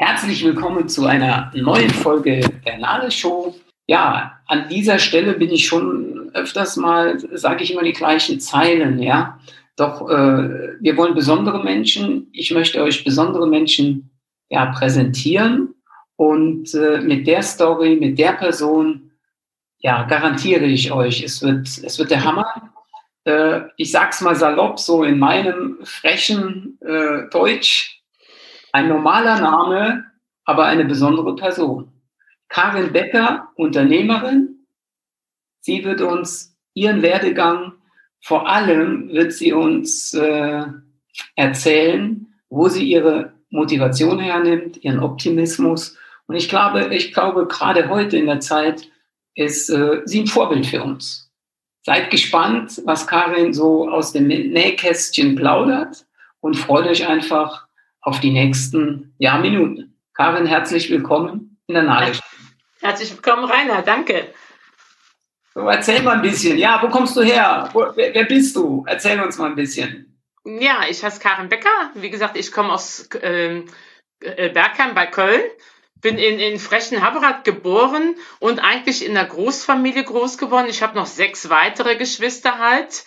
Herzlich willkommen zu einer neuen Folge der Nale Show. Ja, an dieser Stelle bin ich schon öfters mal, sage ich immer die gleichen Zeilen, ja. Doch äh, wir wollen besondere Menschen. Ich möchte euch besondere Menschen ja präsentieren und äh, mit der Story, mit der Person, ja, garantiere ich euch, es wird, es wird der Hammer. Äh, ich sag's mal salopp, so in meinem frechen äh, Deutsch ein normaler Name, aber eine besondere Person. Karin Becker, Unternehmerin. Sie wird uns ihren Werdegang, vor allem wird sie uns äh, erzählen, wo sie ihre Motivation hernimmt, ihren Optimismus. Und ich glaube, ich glaube, gerade heute in der Zeit ist äh, sie ein Vorbild für uns. Seid gespannt, was Karin so aus dem Nähkästchen plaudert und freut euch einfach auf die nächsten Minuten. Karin, herzlich willkommen in der Nagelstelle. Herzlich willkommen, Rainer, danke. So, erzähl mal ein bisschen. Ja, wo kommst du her? Wo, wer, wer, bist du? Erzähl uns mal ein bisschen. Ja, ich heiße Karin Becker. Wie gesagt, ich komme aus ähm, äh, Bergheim bei Köln. Bin in, in Frechen-Haberrath geboren und eigentlich in einer Großfamilie groß geworden. Ich habe noch sechs weitere Geschwister halt.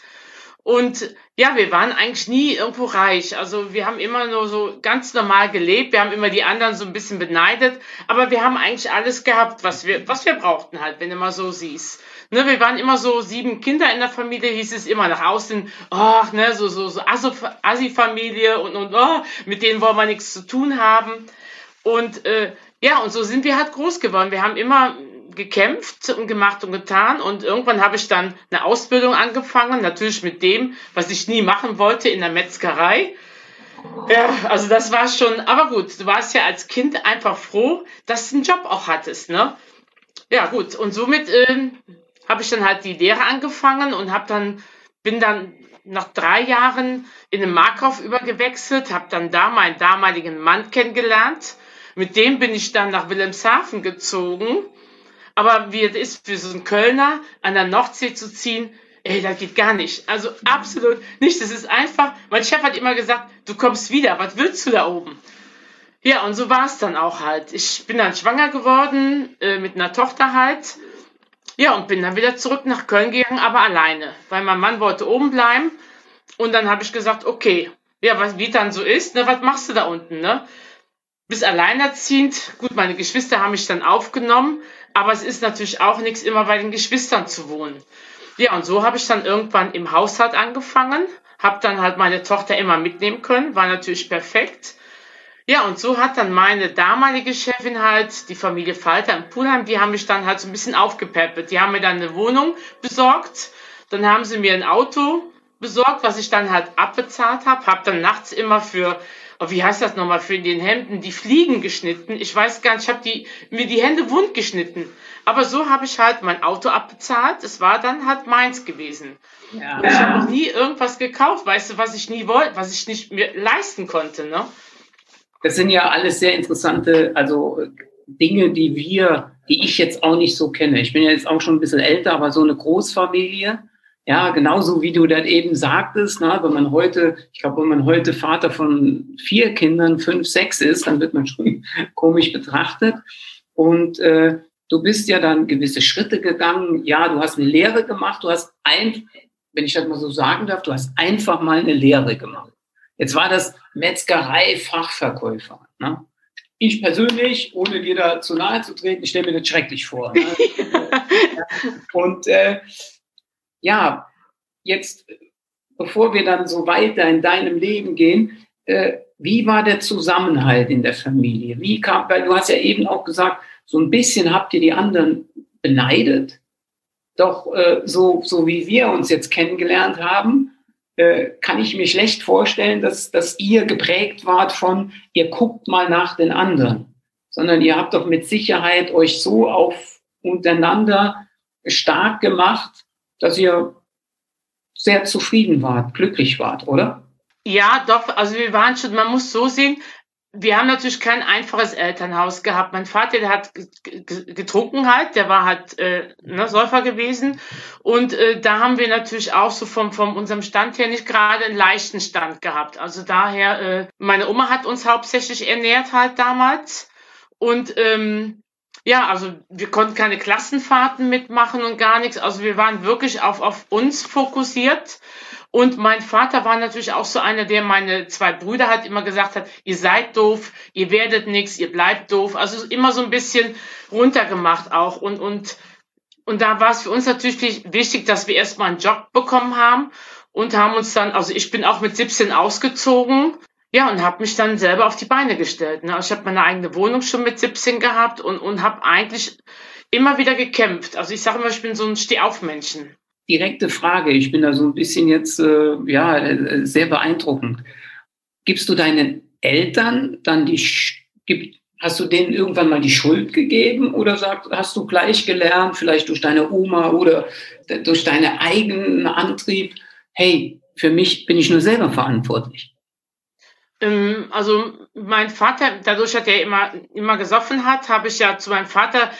Und ja, wir waren eigentlich nie irgendwo reich. Also wir haben immer nur so ganz normal gelebt. Wir haben immer die anderen so ein bisschen beneidet. Aber wir haben eigentlich alles gehabt, was wir, was wir brauchten halt, wenn du mal so siehst. Ne, wir waren immer so sieben Kinder in der Familie, hieß es immer nach außen, ach, ne, so, so, so Assi-Familie und, und, oh, mit denen wollen wir nichts zu tun haben. Und, äh, ja, und so sind wir halt groß geworden. Wir haben immer gekämpft und gemacht und getan und irgendwann habe ich dann eine Ausbildung angefangen, natürlich mit dem, was ich nie machen wollte in der Metzgerei. Ja, also das war schon, aber gut, du warst ja als Kind einfach froh, dass du einen Job auch hattest, ne? Ja, gut, und somit äh, habe ich dann halt die Lehre angefangen und habe dann, bin dann nach drei Jahren in den Markov übergewechselt, habe dann da meinen damaligen Mann kennengelernt. Mit dem bin ich dann nach Wilhelmshaven gezogen aber wie es ist für so einen Kölner an der Nordsee zu ziehen, ey, das geht gar nicht. Also absolut nicht. Das ist einfach, mein Chef hat immer gesagt, du kommst wieder, was willst du da oben? Ja, und so war es dann auch halt. Ich bin dann schwanger geworden, äh, mit einer Tochter halt. Ja, und bin dann wieder zurück nach Köln gegangen, aber alleine, weil mein Mann wollte oben bleiben. Und dann habe ich gesagt, okay, ja, was, wie dann so ist, ne, was machst du da unten, ne? Bis alleinerziehend, gut, meine Geschwister haben mich dann aufgenommen, aber es ist natürlich auch nichts, immer bei den Geschwistern zu wohnen. Ja, und so habe ich dann irgendwann im Haushalt angefangen, habe dann halt meine Tochter immer mitnehmen können, war natürlich perfekt. Ja, und so hat dann meine damalige Chefin halt, die Familie Falter in Pulheim, die haben mich dann halt so ein bisschen aufgepäppelt. Die haben mir dann eine Wohnung besorgt, dann haben sie mir ein Auto besorgt, was ich dann halt abbezahlt habe, habe dann nachts immer für oh, wie heißt das nochmal, für den Hemden, die Fliegen geschnitten. Ich weiß gar nicht, ich habe die, mir die Hände wund geschnitten. Aber so habe ich halt mein Auto abbezahlt. Es war dann halt meins gewesen. Ja. Ich habe noch nie irgendwas gekauft, weißt du, was ich nie wollte, was ich nicht mir leisten konnte. Ne? Das sind ja alles sehr interessante, also Dinge, die wir, die ich jetzt auch nicht so kenne. Ich bin ja jetzt auch schon ein bisschen älter, aber so eine Großfamilie, ja, genauso wie du das eben sagtest, ne, wenn man heute, ich glaube, wenn man heute Vater von vier Kindern, fünf, sechs ist, dann wird man schon komisch betrachtet. Und äh, du bist ja dann gewisse Schritte gegangen. Ja, du hast eine Lehre gemacht. Du hast ein, wenn ich das mal so sagen darf, du hast einfach mal eine Lehre gemacht. Jetzt war das Metzgerei-Fachverkäufer. Ne? Ich persönlich, ohne dir da zu nahe zu treten, ich stelle mir das schrecklich vor. Ne? Und äh, ja, jetzt, bevor wir dann so weiter in deinem Leben gehen, äh, wie war der Zusammenhalt in der Familie? Wie kam, weil du hast ja eben auch gesagt, so ein bisschen habt ihr die anderen beneidet. Doch äh, so, so wie wir uns jetzt kennengelernt haben, äh, kann ich mir schlecht vorstellen, dass, dass ihr geprägt wart von, ihr guckt mal nach den anderen, sondern ihr habt doch mit Sicherheit euch so auf untereinander stark gemacht, dass ihr sehr zufrieden wart, glücklich wart, oder? Ja, doch. Also wir waren schon, man muss so sehen, wir haben natürlich kein einfaches Elternhaus gehabt. Mein Vater, der hat getrunken halt, der war halt äh, ne, Säufer gewesen. Und äh, da haben wir natürlich auch so vom, vom unserem Stand her nicht gerade einen leichten Stand gehabt. Also daher, äh, meine Oma hat uns hauptsächlich ernährt halt damals. Und ähm, ja, also wir konnten keine Klassenfahrten mitmachen und gar nichts. Also wir waren wirklich auf, auf uns fokussiert. Und mein Vater war natürlich auch so einer, der meine zwei Brüder hat immer gesagt hat, ihr seid doof, ihr werdet nichts, ihr bleibt doof. Also immer so ein bisschen runtergemacht auch. Und, und, und da war es für uns natürlich wichtig, dass wir erstmal einen Job bekommen haben und haben uns dann, also ich bin auch mit 17 ausgezogen. Ja, und habe mich dann selber auf die Beine gestellt. Ne? Also ich habe meine eigene Wohnung schon mit 17 gehabt und, und habe eigentlich immer wieder gekämpft. Also ich sage immer, ich bin so ein Stehaufmännchen direkte Frage. Ich bin da so ein bisschen jetzt äh, ja äh, sehr beeindruckend. Gibst du deinen Eltern dann die gibt, hast du denen irgendwann mal die Schuld gegeben oder sag, hast du gleich gelernt, vielleicht durch deine Oma oder durch deinen eigenen Antrieb, hey, für mich bin ich nur selber verantwortlich? Ähm, also mein Vater, dadurch, dass er immer, immer gesoffen hat, habe ich ja zu meinem Vater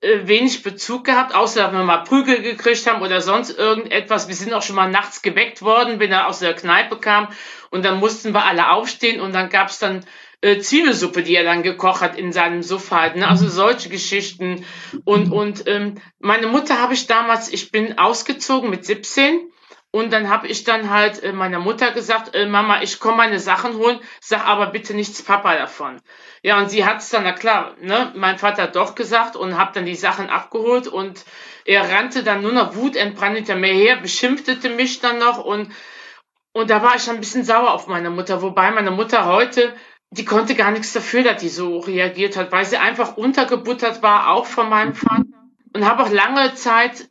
äh, wenig Bezug gehabt, außer dass wir mal Prügel gekriegt haben oder sonst irgendetwas. Wir sind auch schon mal nachts geweckt worden, wenn er aus der Kneipe kam und dann mussten wir alle aufstehen und dann gab's dann äh, Zwiebelsuppe, die er dann gekocht hat in seinem Sofa. Halt, ne? Also solche Geschichten. Und, und ähm, meine Mutter habe ich damals, ich bin ausgezogen mit 17 und dann habe ich dann halt äh, meiner Mutter gesagt, äh, Mama, ich komme meine Sachen holen, sag aber bitte nichts Papa davon. Ja, und sie hat es dann, na klar, ne, mein Vater hat doch gesagt und habe dann die Sachen abgeholt und er rannte dann nur noch wutentbrannt hinter mir her, beschimpfte mich dann noch und, und da war ich dann ein bisschen sauer auf meine Mutter, wobei meine Mutter heute, die konnte gar nichts dafür, dass die so reagiert hat, weil sie einfach untergebuttert war, auch von meinem Vater und habe auch lange Zeit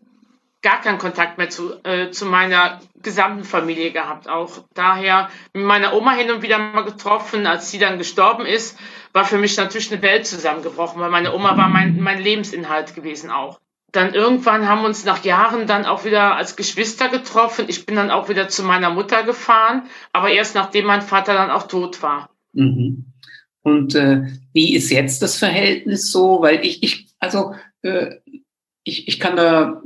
gar keinen Kontakt mehr zu, äh, zu meiner gesamten Familie gehabt. Auch daher mit meiner Oma hin und wieder mal getroffen, als sie dann gestorben ist, war für mich natürlich eine Welt zusammengebrochen, weil meine Oma war mein, mein Lebensinhalt gewesen auch. Dann irgendwann haben wir uns nach Jahren dann auch wieder als Geschwister getroffen. Ich bin dann auch wieder zu meiner Mutter gefahren, aber erst nachdem mein Vater dann auch tot war. Mhm. Und äh, wie ist jetzt das Verhältnis so? Weil ich, ich also äh, ich, ich kann da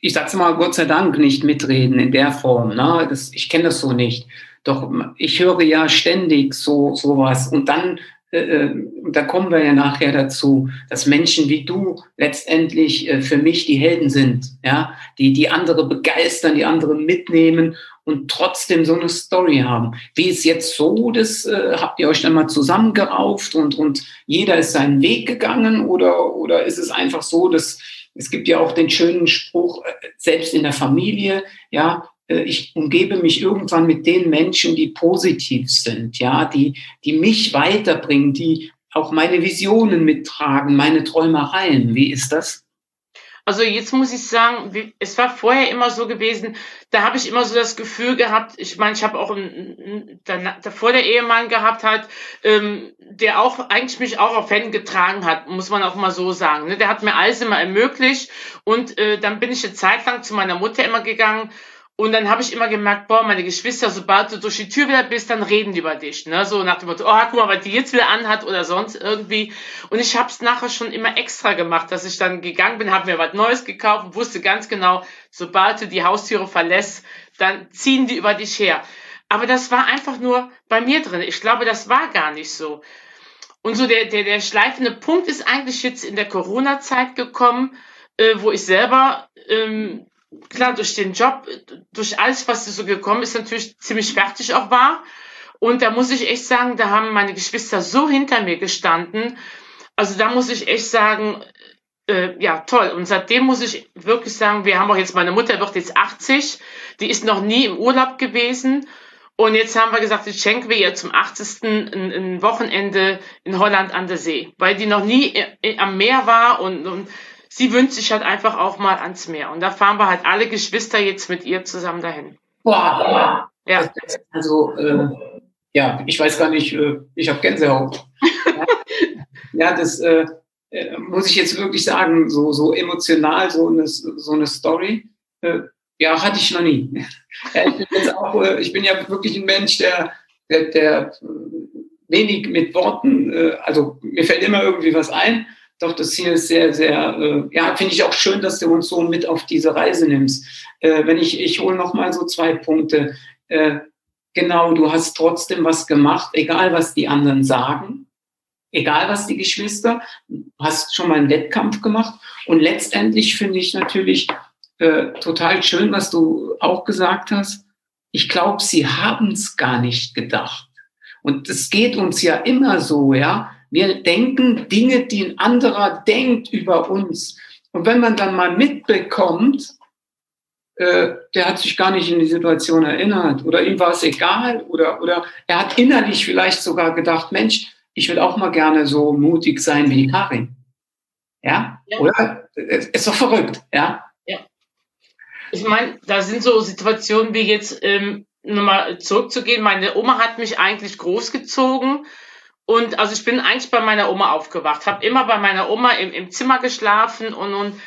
ich sag's mal, Gott sei Dank nicht mitreden in der Form. Ne? Das, ich kenne das so nicht. Doch ich höre ja ständig so sowas. Und dann, äh, äh, da kommen wir ja nachher dazu, dass Menschen wie du letztendlich äh, für mich die Helden sind, ja, die die andere begeistern, die andere mitnehmen und trotzdem so eine Story haben. Wie ist jetzt so, das äh, habt ihr euch dann mal zusammengerauft und und jeder ist seinen Weg gegangen oder oder ist es einfach so, dass es gibt ja auch den schönen Spruch, äh, selbst in der Familie, ja, äh, ich umgebe mich irgendwann mit den Menschen, die positiv sind, ja, die, die mich weiterbringen, die auch meine Visionen mittragen, meine Träumereien. Wie ist das? Also jetzt muss ich sagen, es war vorher immer so gewesen, da habe ich immer so das Gefühl gehabt, ich meine, ich habe auch einen, davor der Ehemann gehabt hat, ähm, der auch eigentlich mich auch auf Händen getragen hat, muss man auch mal so sagen. Ne? Der hat mir alles immer ermöglicht und äh, dann bin ich eine Zeit lang zu meiner Mutter immer gegangen und dann habe ich immer gemerkt, boah, meine Geschwister, sobald du durch die Tür wieder bist, dann reden die über dich. Ne? So nach dem Motto, oh, guck mal, was die jetzt wieder anhat oder sonst irgendwie. Und ich habe es nachher schon immer extra gemacht, dass ich dann gegangen bin, habe mir was Neues gekauft und wusste ganz genau, sobald du die Haustüre verlässt, dann ziehen die über dich her. Aber das war einfach nur bei mir drin. Ich glaube, das war gar nicht so. Und so der, der, der schleifende Punkt ist eigentlich jetzt in der Corona-Zeit gekommen, äh, wo ich selber ähm, klar, durch den Job, durch alles, was so gekommen ist, natürlich ziemlich fertig auch war. Und da muss ich echt sagen, da haben meine Geschwister so hinter mir gestanden. Also da muss ich echt sagen, äh, ja, toll. Und seitdem muss ich wirklich sagen, wir haben auch jetzt, meine Mutter wird jetzt 80, die ist noch nie im Urlaub gewesen. Und jetzt haben wir gesagt, jetzt schenken wir ihr zum 80. ein, ein Wochenende in Holland an der See, weil die noch nie am Meer war und, und sie wünscht sich halt einfach auch mal ans Meer. Und da fahren wir halt alle Geschwister jetzt mit ihr zusammen dahin. Boah, ja. Also, äh, ja, ich weiß gar nicht, äh, ich habe Gänsehaut. ja, das äh, äh, muss ich jetzt wirklich sagen, so, so emotional, so eine, so eine Story. Äh, ja, hatte ich noch nie. ich, bin jetzt auch, äh, ich bin ja wirklich ein Mensch, der, der, der wenig mit Worten, äh, also mir fällt immer irgendwie was ein. Doch das hier ist sehr, sehr, äh, ja, finde ich auch schön, dass du uns so mit auf diese Reise nimmst. Äh, wenn ich, ich hole noch mal so zwei Punkte. Äh, genau, du hast trotzdem was gemacht, egal was die anderen sagen, egal was die Geschwister, hast schon mal einen Wettkampf gemacht. Und letztendlich finde ich natürlich äh, total schön, was du auch gesagt hast. Ich glaube, sie haben es gar nicht gedacht. Und es geht uns ja immer so, ja. Wir denken Dinge, die ein anderer denkt über uns. Und wenn man dann mal mitbekommt, äh, der hat sich gar nicht in die Situation erinnert oder ihm war es egal oder, oder er hat innerlich vielleicht sogar gedacht, Mensch, ich will auch mal gerne so mutig sein wie die Karin. Ja? ja. Oder? Ist doch verrückt, ja? Ja. Ich meine, da sind so Situationen wie jetzt, ähm, nochmal zurückzugehen, meine Oma hat mich eigentlich großgezogen. Und also ich bin eigentlich bei meiner Oma aufgewacht, habe immer bei meiner Oma im, im Zimmer geschlafen und, und,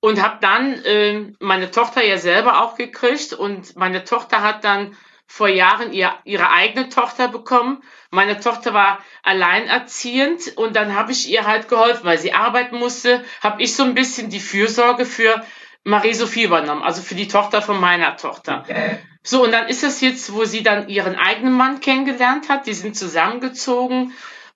und habe dann äh, meine Tochter ja selber auch gekriegt. Und meine Tochter hat dann vor Jahren ihr, ihre eigene Tochter bekommen. Meine Tochter war alleinerziehend und dann habe ich ihr halt geholfen, weil sie arbeiten musste, habe ich so ein bisschen die Fürsorge für Marie-Sophie übernommen, also für die Tochter von meiner Tochter. So, und dann ist es jetzt, wo sie dann ihren eigenen Mann kennengelernt hat, die sind zusammengezogen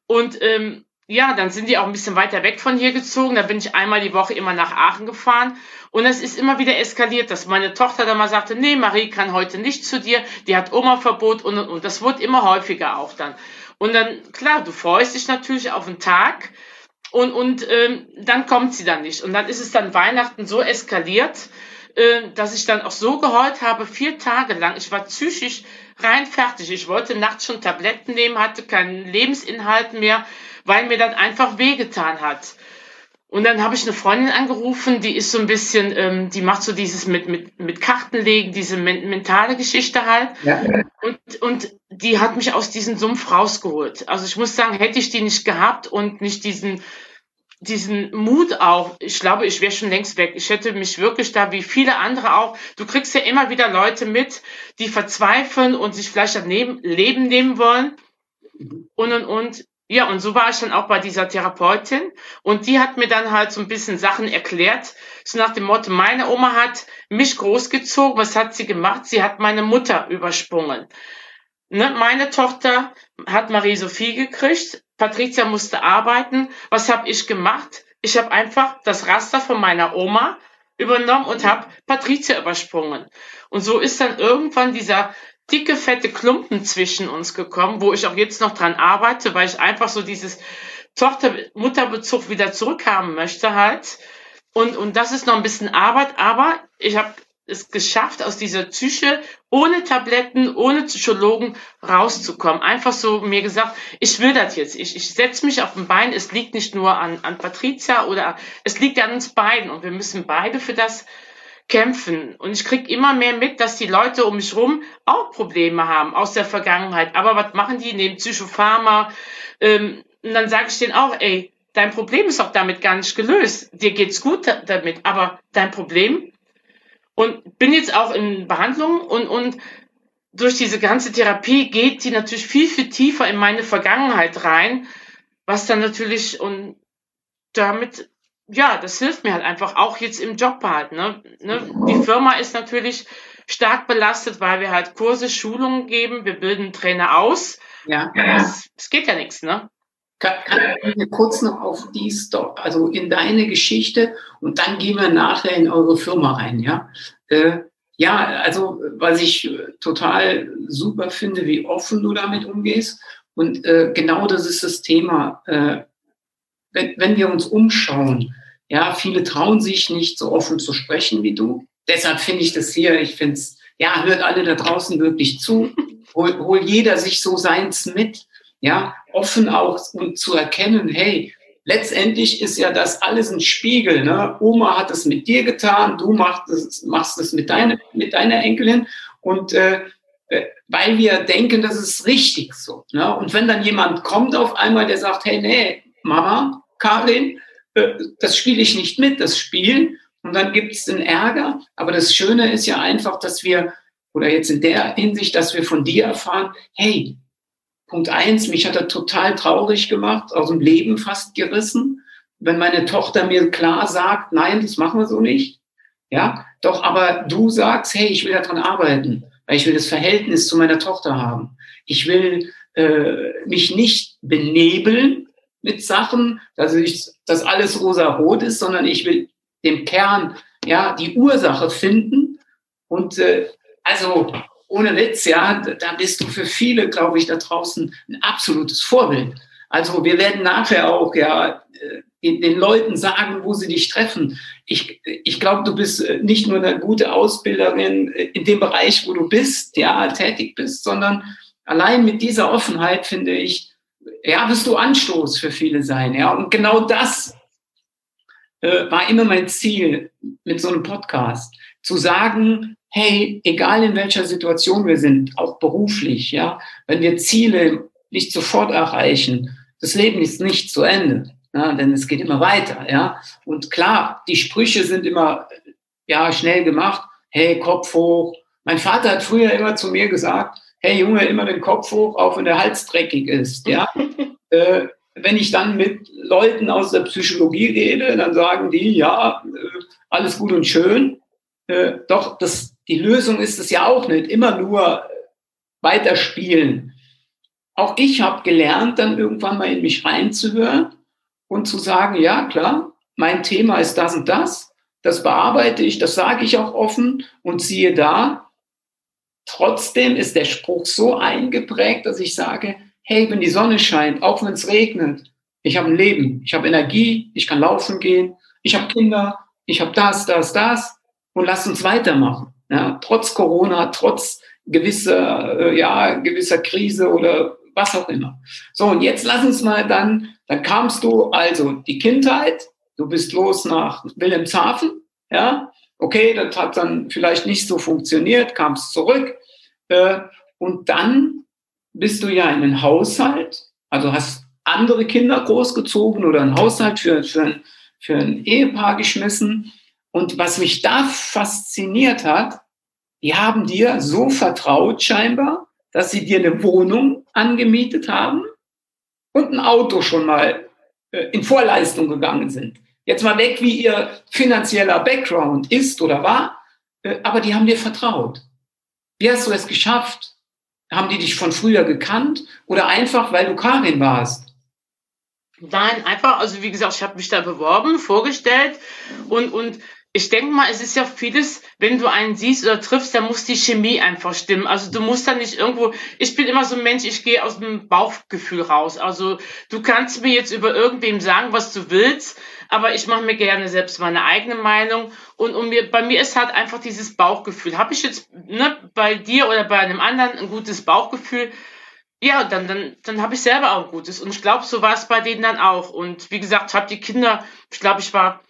und ähm, ja, dann sind die auch ein bisschen weiter weg von hier gezogen. Da bin ich einmal die Woche immer nach Aachen gefahren. Und es ist immer wieder eskaliert, dass meine Tochter dann mal sagte, nee, Marie kann heute nicht zu dir, die hat Oma-Verbot und, und, und. Das wird immer häufiger auch dann. Und dann, klar, du freust dich natürlich auf den Tag und, und ähm, dann kommt sie dann nicht. Und dann ist es dann Weihnachten so eskaliert, äh, dass ich dann auch so geheult habe, vier Tage lang. Ich war psychisch rein fertig. Ich wollte nachts schon Tabletten nehmen, hatte keinen Lebensinhalt mehr, weil mir das einfach wehgetan hat. Und dann habe ich eine Freundin angerufen, die ist so ein bisschen, ähm, die macht so dieses mit, mit, mit Kartenlegen, diese men mentale Geschichte halt. Ja. Und, und die hat mich aus diesem Sumpf rausgeholt. Also ich muss sagen, hätte ich die nicht gehabt und nicht diesen diesen Mut auch, ich glaube, ich wäre schon längst weg. Ich hätte mich wirklich da, wie viele andere auch, du kriegst ja immer wieder Leute mit, die verzweifeln und sich vielleicht das Leben nehmen wollen. Und, und, und. Ja, und so war ich dann auch bei dieser Therapeutin. Und die hat mir dann halt so ein bisschen Sachen erklärt. So nach dem Motto, meine Oma hat mich großgezogen. Was hat sie gemacht? Sie hat meine Mutter übersprungen. Ne, meine Tochter hat Marie-Sophie gekriegt. Patricia musste arbeiten. Was habe ich gemacht? Ich habe einfach das Raster von meiner Oma übernommen und habe Patricia übersprungen. Und so ist dann irgendwann dieser dicke, fette Klumpen zwischen uns gekommen, wo ich auch jetzt noch dran arbeite, weil ich einfach so dieses Tochter-Mutter-Bezug wieder zurückhaben möchte halt. Und, und das ist noch ein bisschen Arbeit, aber ich habe es geschafft, aus dieser Psyche ohne Tabletten, ohne Psychologen rauszukommen. Einfach so mir gesagt, ich will das jetzt. Ich, ich setze mich auf den Bein. Es liegt nicht nur an, an Patricia oder es liegt an uns beiden und wir müssen beide für das kämpfen. Und ich krieg immer mehr mit, dass die Leute um mich rum auch Probleme haben aus der Vergangenheit. Aber was machen die? Nehmen Psychopharma. Ähm, und dann sage ich denen auch, ey, dein Problem ist auch damit gar nicht gelöst. Dir geht's gut damit, aber dein Problem und bin jetzt auch in Behandlung und, und durch diese ganze Therapie geht sie natürlich viel, viel tiefer in meine Vergangenheit rein, was dann natürlich und damit, ja, das hilft mir halt einfach auch jetzt im Job halt. Ne? ne? Die Firma ist natürlich stark belastet, weil wir halt Kurse, Schulungen geben, wir bilden Trainer aus. Ja. Es, es geht ja nichts, ne? Kann, kann ich kurz noch auf die Story, also in deine Geschichte und dann gehen wir nachher in eure Firma rein, ja? Äh, ja, also was ich total super finde, wie offen du damit umgehst. Und äh, genau das ist das Thema. Äh, wenn, wenn wir uns umschauen, ja, viele trauen sich nicht so offen zu sprechen wie du. Deshalb finde ich das hier, ich finde es, ja, hört alle da draußen wirklich zu. Hol, hol jeder sich so seins mit ja, offen auch und zu erkennen, hey, letztendlich ist ja das alles ein Spiegel. Ne? Oma hat es mit dir getan, du machst es, machst es mit, deiner, mit deiner Enkelin und äh, äh, weil wir denken, das ist richtig so. Ne? Und wenn dann jemand kommt auf einmal, der sagt, hey, nee, Mama, Karin, äh, das spiele ich nicht mit, das Spielen. Und dann gibt es den Ärger. Aber das Schöne ist ja einfach, dass wir, oder jetzt in der Hinsicht, dass wir von dir erfahren, hey, Punkt eins, mich hat er total traurig gemacht, aus dem Leben fast gerissen, wenn meine Tochter mir klar sagt, nein, das machen wir so nicht. Ja, doch aber du sagst, hey, ich will daran arbeiten, weil ich will das Verhältnis zu meiner Tochter haben. Ich will äh, mich nicht benebeln mit Sachen, dass ich, dass alles rosa-rot ist, sondern ich will dem Kern, ja, die Ursache finden. Und äh, also ohne Witz, ja, da bist du für viele, glaube ich, da draußen ein absolutes Vorbild. Also wir werden nachher auch ja äh, den, Leuten sagen, wo sie dich treffen. Ich, ich glaube, du bist äh, nicht nur eine gute Ausbilderin in dem Bereich, wo du bist, ja, tätig bist, sondern allein mit dieser Offenheit finde ich, ja, wirst du Anstoß für viele sein. Ja, und genau das äh, war immer mein Ziel mit so einem Podcast, zu sagen, hey, egal in welcher Situation wir sind, auch beruflich, ja, wenn wir Ziele nicht sofort erreichen, das Leben ist nicht zu Ende, ja, denn es geht immer weiter, ja. Und klar, die Sprüche sind immer, ja, schnell gemacht. Hey, Kopf hoch. Mein Vater hat früher immer zu mir gesagt, hey Junge, immer den Kopf hoch, auch wenn der Hals dreckig ist, ja. äh, wenn ich dann mit Leuten aus der Psychologie rede, dann sagen die, ja, äh, alles gut und schön. Äh, doch das, die Lösung ist es ja auch nicht, immer nur weiterspielen. Auch ich habe gelernt, dann irgendwann mal in mich reinzuhören und zu sagen, ja klar, mein Thema ist das und das, das bearbeite ich, das sage ich auch offen und siehe da, trotzdem ist der Spruch so eingeprägt, dass ich sage, hey, wenn die Sonne scheint, auch wenn es regnet, ich habe ein Leben, ich habe Energie, ich kann laufen gehen, ich habe Kinder, ich habe das, das, das und lass uns weitermachen. Ja, trotz Corona, trotz gewisser, äh, ja, gewisser Krise oder was auch immer. So, und jetzt lass uns mal dann, dann kamst du also die Kindheit, du bist los nach Wilhelmshaven, ja, okay, das hat dann vielleicht nicht so funktioniert, kamst zurück äh, und dann bist du ja in einem Haushalt, also hast andere Kinder großgezogen oder einen Haushalt für, für, ein, für ein Ehepaar geschmissen. Und was mich da fasziniert hat, die haben dir so vertraut scheinbar, dass sie dir eine Wohnung angemietet haben und ein Auto schon mal äh, in Vorleistung gegangen sind. Jetzt mal weg, wie ihr finanzieller Background ist oder war, äh, aber die haben dir vertraut. Wie hast du es geschafft, haben die dich von früher gekannt oder einfach, weil du Karin warst? Nein, einfach, also wie gesagt, ich habe mich da beworben, vorgestellt und, und ich denke mal, es ist ja vieles, wenn du einen siehst oder triffst, da muss die Chemie einfach stimmen. Also du musst da nicht irgendwo, ich bin immer so ein Mensch, ich gehe aus dem Bauchgefühl raus. Also du kannst mir jetzt über irgendwem sagen, was du willst, aber ich mache mir gerne selbst meine eigene Meinung und, und mir, bei mir ist halt einfach dieses Bauchgefühl. Habe ich jetzt ne, bei dir oder bei einem anderen ein gutes Bauchgefühl, ja, dann, dann, dann habe ich selber auch ein gutes. Und ich glaube, so war es bei denen dann auch. Und wie gesagt, habe die Kinder, ich glaube, ich war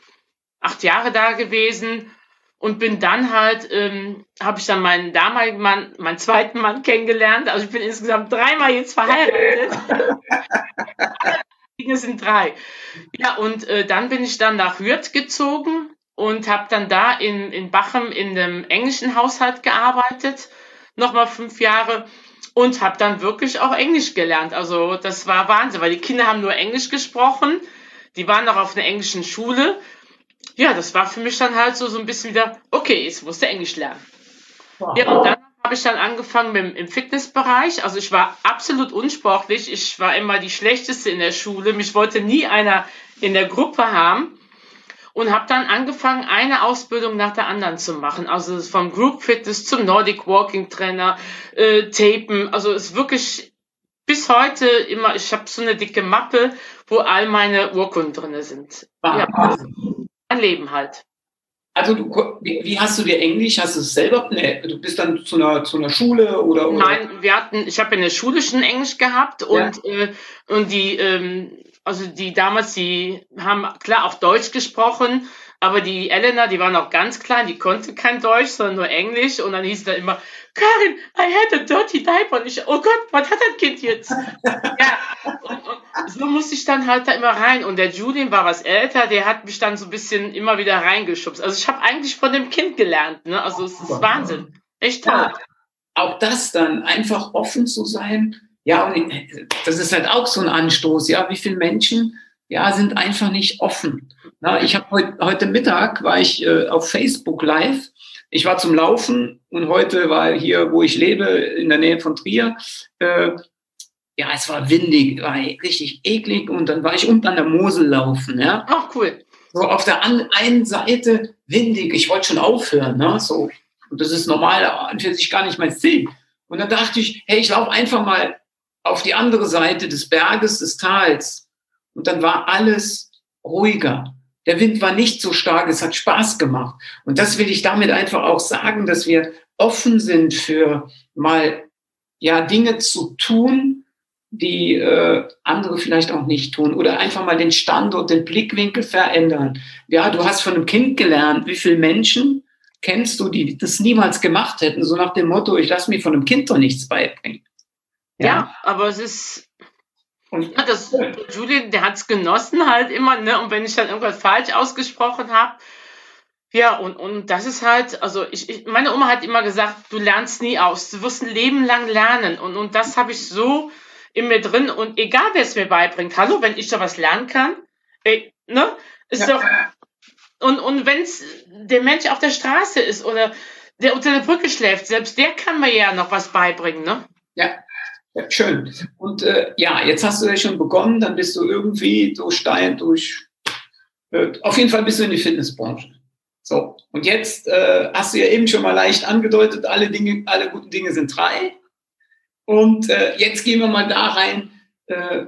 acht Jahre da gewesen und bin dann halt, ähm, habe ich dann meinen damaligen Mann, meinen zweiten Mann kennengelernt. Also ich bin insgesamt dreimal jetzt verheiratet. es sind drei. Ja, und äh, dann bin ich dann nach Hürth gezogen und habe dann da in, in Bachem in einem englischen Haushalt gearbeitet, nochmal fünf Jahre und habe dann wirklich auch Englisch gelernt. Also das war Wahnsinn, weil die Kinder haben nur Englisch gesprochen, die waren noch auf einer englischen Schule. Ja, das war für mich dann halt so, so ein bisschen wieder, okay, jetzt musste Englisch lernen. Wow. Ja, und dann habe ich dann angefangen mit, im Fitnessbereich. Also ich war absolut unsportlich. Ich war immer die Schlechteste in der Schule. Mich wollte nie einer in der Gruppe haben. Und habe dann angefangen, eine Ausbildung nach der anderen zu machen. Also vom Group Fitness zum Nordic Walking Trainer, äh, Tapen. Also es ist wirklich bis heute immer, ich habe so eine dicke Mappe, wo all meine Urkunden drin sind. Ah, ja, mein Leben halt. Also du, wie hast du dir Englisch? Hast du es selber? Nee, du bist dann zu einer, zu einer Schule oder, oder? Nein, wir hatten, ich habe eine schulischen Englisch gehabt und ja. äh, und die, ähm, also die damals, die haben klar auch Deutsch gesprochen, aber die Elena, die war noch ganz klein, die konnte kein Deutsch, sondern nur Englisch und dann hieß es da immer, Karin, I had a dirty diaper. Und ich, oh Gott, was hat das Kind jetzt? ja, und, und so musste ich dann halt da immer rein. Und der Julian war was älter, der hat mich dann so ein bisschen immer wieder reingeschubst. Also ich habe eigentlich von dem Kind gelernt. Ne? Also es ist Wahnsinn. Echt toll. Ja, auch das dann, einfach offen zu sein, Ja, und das ist halt auch so ein Anstoß. Ja, wie viele Menschen ja, sind einfach nicht offen. Na, ich habe heute, heute Mittag war ich äh, auf Facebook live. Ich war zum Laufen und heute war hier, wo ich lebe, in der Nähe von Trier. Äh, ja, es war windig, war richtig eklig und dann war ich unten an der Mosel laufen. Ja. Ach, cool. So auf der einen Seite windig, ich wollte schon aufhören. Ne? So. Und das ist normal, an für sich gar nicht mein Ziel. Und dann dachte ich, hey, ich laufe einfach mal auf die andere Seite des Berges, des Tals. Und dann war alles ruhiger. Der Wind war nicht so stark, es hat Spaß gemacht. Und das will ich damit einfach auch sagen, dass wir offen sind für mal ja Dinge zu tun, die äh, andere vielleicht auch nicht tun oder einfach mal den Standort, den Blickwinkel verändern. Ja, du hast von einem Kind gelernt, wie viele Menschen kennst du, die das niemals gemacht hätten, so nach dem Motto, ich lasse mir von einem Kind doch nichts beibringen. Ja, ja aber es ist ja, das, Julian, der hat es genossen halt immer, ne? Und wenn ich dann irgendwas falsch ausgesprochen habe, ja, und, und das ist halt, also ich, ich, meine Oma hat immer gesagt, du lernst nie aus, du wirst ein Leben lang lernen. Und, und das habe ich so in mir drin. Und egal, wer es mir beibringt, hallo, wenn ich da was lernen kann, ey, ne? Ist ja. doch. Und, und wenn es der Mensch auf der Straße ist oder der unter der Brücke schläft, selbst der kann mir ja noch was beibringen, ne? Ja, ja, schön. Und äh, ja, jetzt hast du ja schon begonnen, dann bist du irgendwie so steil durch. Äh, auf jeden Fall bist du in die Fitnessbranche. So, und jetzt äh, hast du ja eben schon mal leicht angedeutet, alle Dinge, alle guten Dinge sind drei. Und äh, jetzt gehen wir mal da rein, äh,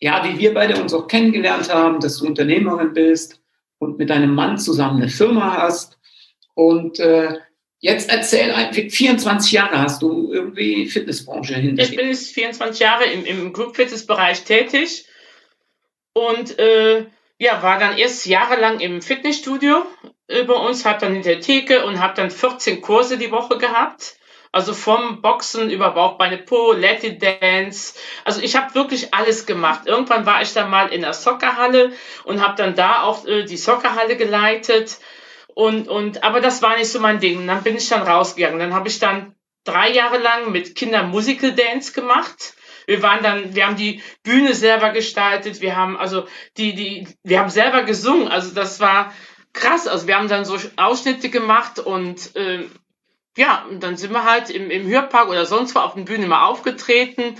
ja, wie wir beide uns auch kennengelernt haben, dass du Unternehmerin bist und mit deinem Mann zusammen eine Firma hast. Und äh, Jetzt erzähl, 24 Jahre hast du irgendwie Fitnessbranche hinter Ich bin jetzt 24 Jahre im, im Group Fitness Bereich tätig und äh, ja, war dann erst jahrelang im Fitnessstudio bei uns, habe dann in der Theke und habe dann 14 Kurse die Woche gehabt. Also vom Boxen über Bauchbeine Po, Latin Dance. Also ich habe wirklich alles gemacht. Irgendwann war ich dann mal in der Soccerhalle und habe dann da auch äh, die Soccerhalle geleitet. Und, und, aber das war nicht so mein Ding. Und dann bin ich dann rausgegangen. Dann habe ich dann drei Jahre lang mit Kindern Musical Dance gemacht. Wir waren dann, wir haben die Bühne selber gestaltet. Wir haben also die, die, wir haben selber gesungen. Also das war krass. Also wir haben dann so Ausschnitte gemacht und äh, ja, und dann sind wir halt im, im Hörpark oder sonst wo auf der Bühne mal aufgetreten.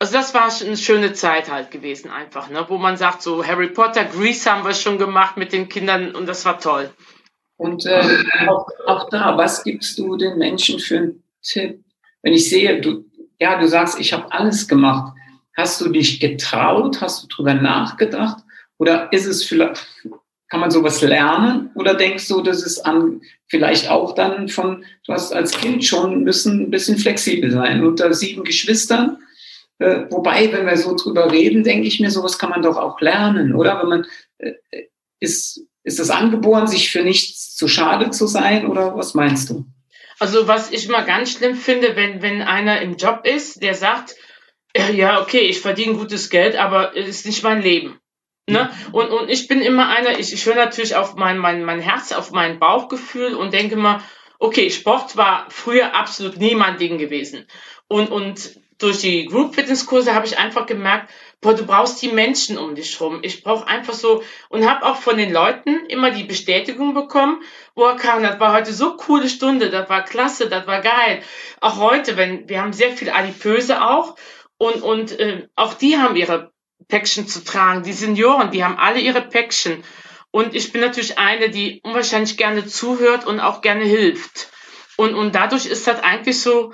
Also das war eine schöne Zeit halt gewesen einfach, ne? wo man sagt, so Harry Potter, Grease haben wir schon gemacht mit den Kindern und das war toll. Und äh, auch, auch, da, was gibst du den Menschen für einen Tipp? Wenn ich sehe, du, ja, du sagst, ich habe alles gemacht. Hast du dich getraut? Hast du drüber nachgedacht? Oder ist es vielleicht, kann man sowas lernen? Oder denkst du, das ist an, vielleicht auch dann von, du hast als Kind schon müssen ein bisschen flexibel sein. Unter sieben Geschwistern, äh, wobei, wenn wir so drüber reden, denke ich mir, sowas kann man doch auch lernen, oder? Wenn man äh, ist, ist es angeboren, sich für nichts zu schade zu sein oder was meinst du? Also was ich mal ganz schlimm finde, wenn, wenn einer im Job ist, der sagt, äh, ja, okay, ich verdiene gutes Geld, aber es ist nicht mein Leben. Ne? Und, und ich bin immer einer, ich, ich höre natürlich auf mein, mein, mein Herz, auf mein Bauchgefühl und denke mal, okay, Sport war früher absolut nie mein Ding gewesen. Und, und durch die Group Fitness Kurse habe ich einfach gemerkt, boah, du brauchst die Menschen um dich rum. Ich brauche einfach so und habe auch von den Leuten immer die Bestätigung bekommen, boah, Karin, das war heute so coole Stunde, das war klasse, das war geil. Auch heute, wenn wir haben sehr viel Adipöse auch und und äh, auch die haben ihre Päckchen zu tragen. Die Senioren, die haben alle ihre Päckchen. Und ich bin natürlich eine, die unwahrscheinlich gerne zuhört und auch gerne hilft. Und, und dadurch ist das eigentlich so,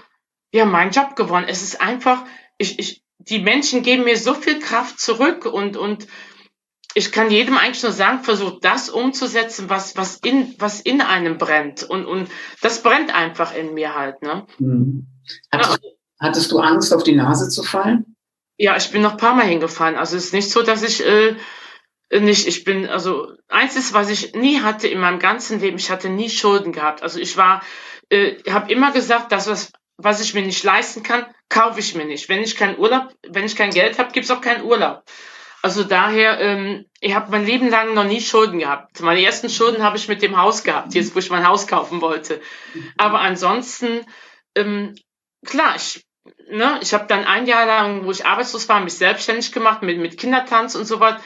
ja, mein Job geworden. Es ist einfach, ich, ich, die Menschen geben mir so viel Kraft zurück und, und ich kann jedem eigentlich nur sagen, versucht das umzusetzen, was, was in, was in einem brennt. Und, und das brennt einfach in mir halt, ne? Mhm. Hattest, ja. hattest du Angst, auf die Nase zu fallen? Ja, ich bin noch ein paar Mal hingefallen. Also es ist nicht so, dass ich äh, nicht, ich bin, also eins ist, was ich nie hatte in meinem ganzen Leben, ich hatte nie Schulden gehabt. Also ich war, äh, habe immer gesagt, dass was, was ich mir nicht leisten kann, kaufe ich mir nicht. Wenn ich keinen Urlaub, wenn ich kein Geld habe, gibt's auch keinen Urlaub. Also daher, ähm, ich habe mein Leben lang noch nie Schulden gehabt. Meine ersten Schulden habe ich mit dem Haus gehabt, jetzt wo ich mein Haus kaufen wollte. Aber ansonsten, ähm, klar, ich ne, ich habe dann ein Jahr lang, wo ich arbeitslos war, mich selbstständig gemacht mit, mit Kindertanz und so was.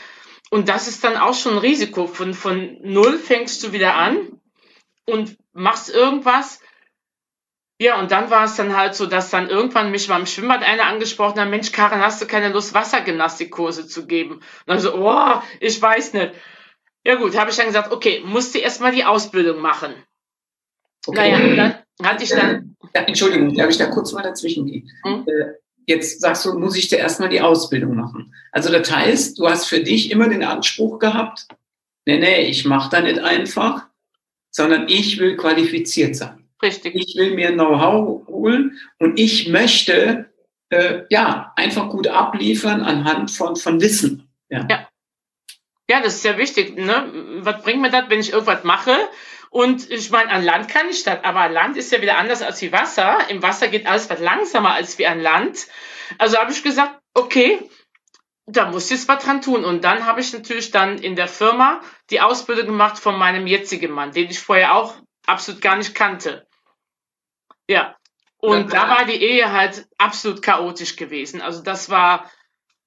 Und das ist dann auch schon ein Risiko. Von, von null fängst du wieder an und machst irgendwas. Ja, und dann war es dann halt so, dass dann irgendwann mich beim Schwimmbad einer angesprochen hat, Mensch, Karin, hast du keine Lust, Wassergymnastikkurse zu geben? Und dann so, oh, ich weiß nicht. Ja gut, habe ich dann gesagt, okay, musste erstmal die Ausbildung machen. Okay. Naja, dann hatte ich dann. Ja, Entschuldigung, darf ich da kurz mal dazwischen gehen? Hm? Äh, jetzt sagst du, muss ich dir erstmal die Ausbildung machen. Also das heißt, du hast für dich immer den Anspruch gehabt, nee, nee, ich mache da nicht einfach, sondern ich will qualifiziert sein. Richtig. Ich will mir Know-how holen und ich möchte äh, ja einfach gut abliefern anhand von, von Wissen. Ja. ja. Ja, das ist sehr wichtig. Ne? Was bringt mir das, wenn ich irgendwas mache? Und ich meine, an Land kann ich das, aber an Land ist ja wieder anders als wie Wasser. Im Wasser geht alles was langsamer als wie an Land. Also habe ich gesagt, okay, da muss ich jetzt was dran tun. Und dann habe ich natürlich dann in der Firma die Ausbildung gemacht von meinem jetzigen Mann, den ich vorher auch absolut gar nicht kannte. Ja. Und da war die Ehe halt absolut chaotisch gewesen. Also das war,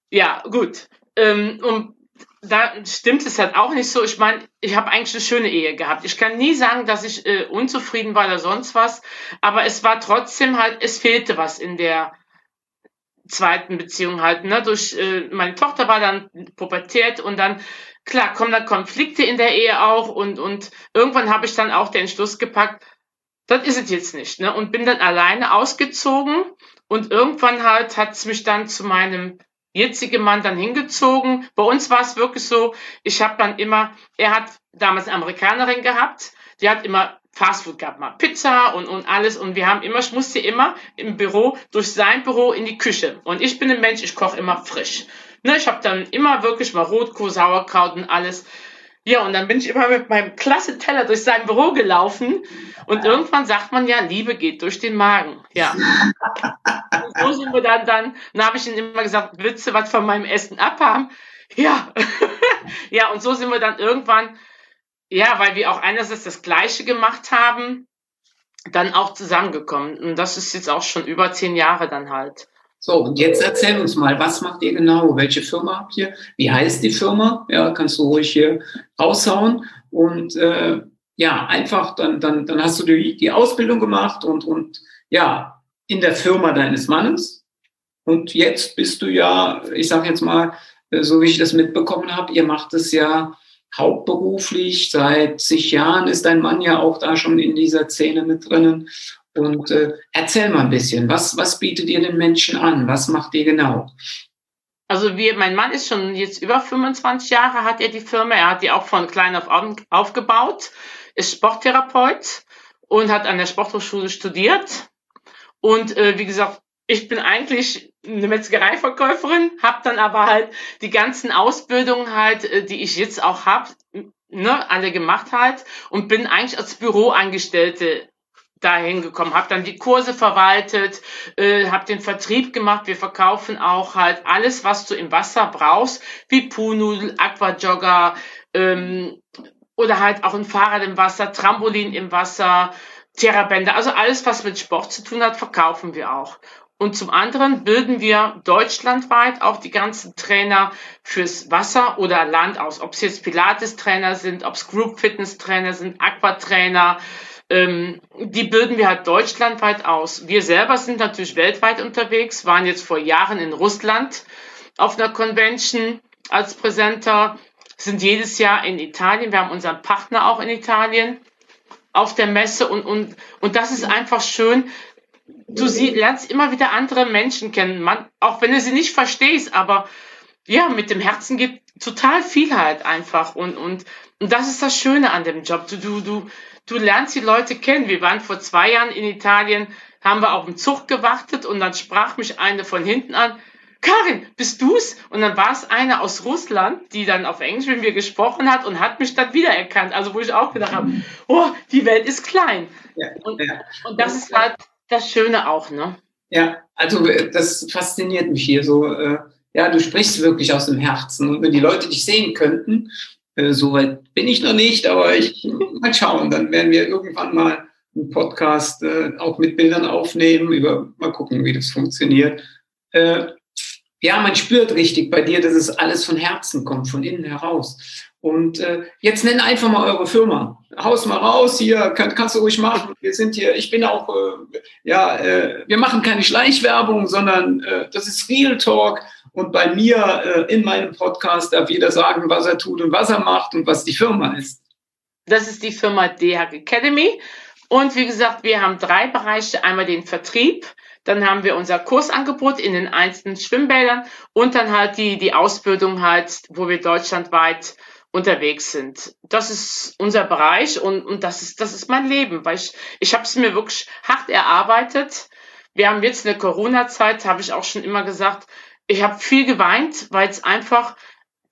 ja, gut. Ähm, und da stimmt es halt auch nicht so. Ich meine, ich habe eigentlich eine schöne Ehe gehabt. Ich kann nie sagen, dass ich äh, unzufrieden war oder sonst was, aber es war trotzdem halt, es fehlte was in der zweiten Beziehung halt. Ne? Durch äh, meine Tochter war dann Pubertät und dann klar kommen dann Konflikte in der Ehe auch und und irgendwann habe ich dann auch den Entschluss gepackt, das ist es jetzt nicht, ne? Und bin dann alleine ausgezogen und irgendwann halt hat es mich dann zu meinem jetzige Mann dann hingezogen. Bei uns war es wirklich so, ich habe dann immer, er hat damals eine Amerikanerin gehabt, die hat immer Fastfood gehabt, mal Pizza und, und alles. Und wir haben immer, ich musste immer im Büro, durch sein Büro in die Küche. Und ich bin ein Mensch, ich koche immer frisch. Ne, ich habe dann immer wirklich mal Rotkohl, Sauerkraut und alles. Ja, und dann bin ich immer mit meinem klasse Teller durch sein Büro gelaufen. Und irgendwann sagt man ja, Liebe geht durch den Magen. Ja. Und so sind wir dann, dann, dann habe ich ihm immer gesagt, willst du was von meinem Essen abhaben? Ja. ja, und so sind wir dann irgendwann, ja, weil wir auch einerseits das Gleiche gemacht haben, dann auch zusammengekommen. Und das ist jetzt auch schon über zehn Jahre dann halt. So, und jetzt erzähl uns mal, was macht ihr genau? Welche Firma habt ihr? Wie heißt die Firma? Ja, kannst du ruhig hier raushauen. Und äh, ja, einfach, dann, dann, dann hast du die, die Ausbildung gemacht und, und ja, in der Firma deines Mannes. Und jetzt bist du ja, ich sage jetzt mal, äh, so wie ich das mitbekommen habe, ihr macht es ja hauptberuflich. Seit zig Jahren ist dein Mann ja auch da schon in dieser Szene mit drinnen. Und äh, erzähl mal ein bisschen, was, was bietet ihr den Menschen an? Was macht ihr genau? Also wir, mein Mann ist schon jetzt über 25 Jahre, hat er die Firma, er hat die auch von klein auf aufgebaut, ist Sporttherapeut und hat an der Sporthochschule studiert. Und äh, wie gesagt, ich bin eigentlich eine Metzgereiverkäuferin, habe dann aber halt die ganzen Ausbildungen halt, äh, die ich jetzt auch habe, ne, alle gemacht halt und bin eigentlich als Büroangestellte dahin gekommen, habe dann die Kurse verwaltet, äh, habe den Vertrieb gemacht. Wir verkaufen auch halt alles, was du im Wasser brauchst, wie Poolnudel, Aquajogger ähm, oder halt auch ein Fahrrad im Wasser, Trampolin im Wasser, Therabänder, also alles, was mit Sport zu tun hat, verkaufen wir auch. Und zum anderen bilden wir deutschlandweit auch die ganzen Trainer fürs Wasser oder Land aus. Ob es jetzt Pilates-Trainer sind, ob es Group-Fitness-Trainer sind, Aquatrainer, ähm, die bilden wir halt deutschlandweit aus. Wir selber sind natürlich weltweit unterwegs, waren jetzt vor Jahren in Russland auf einer Convention als Präsenter, sind jedes Jahr in Italien. Wir haben unseren Partner auch in Italien auf der Messe und, und, und das ist einfach schön. Du sie, lernst immer wieder andere Menschen kennen, man, auch wenn du sie nicht verstehst, aber ja, mit dem Herzen gibt total viel halt einfach und, und, und das ist das Schöne an dem Job. Du, du, du, du lernst die Leute kennen. Wir waren vor zwei Jahren in Italien, haben wir auf dem Zug gewartet und dann sprach mich eine von hinten an, Karin, bist du's? Und dann war es eine aus Russland, die dann auf Englisch mit mir gesprochen hat und hat mich dann wiedererkannt. Also wo ich auch gedacht habe, oh, die Welt ist klein. Ja, und, ja. und das ist halt das Schöne auch, ne? Ja, also äh, das fasziniert mich hier so. Ja, du sprichst wirklich aus dem Herzen. Und wenn die Leute dich sehen könnten, äh, Soweit bin ich noch nicht, aber ich mal schauen. Dann werden wir irgendwann mal einen Podcast äh, auch mit Bildern aufnehmen, über mal gucken, wie das funktioniert. Äh, ja, man spürt richtig bei dir, dass es alles von Herzen kommt, von innen heraus. Und äh, jetzt nenn einfach mal eure Firma. Haus mal raus hier, kann, kannst du ruhig machen. Wir sind hier, ich bin auch, äh, ja, äh, wir machen keine Schleichwerbung, sondern äh, das ist Real Talk. Und bei mir äh, in meinem Podcast darf jeder sagen, was er tut und was er macht und was die Firma ist. Das ist die Firma DHAG Academy. Und wie gesagt, wir haben drei Bereiche. Einmal den Vertrieb, dann haben wir unser Kursangebot in den einzelnen Schwimmbädern und dann halt die, die Ausbildung halt, wo wir deutschlandweit unterwegs sind. Das ist unser Bereich und, und das, ist, das ist mein Leben, weil ich, ich habe es mir wirklich hart erarbeitet. Wir haben jetzt eine Corona-Zeit, habe ich auch schon immer gesagt, ich habe viel geweint, weil es einfach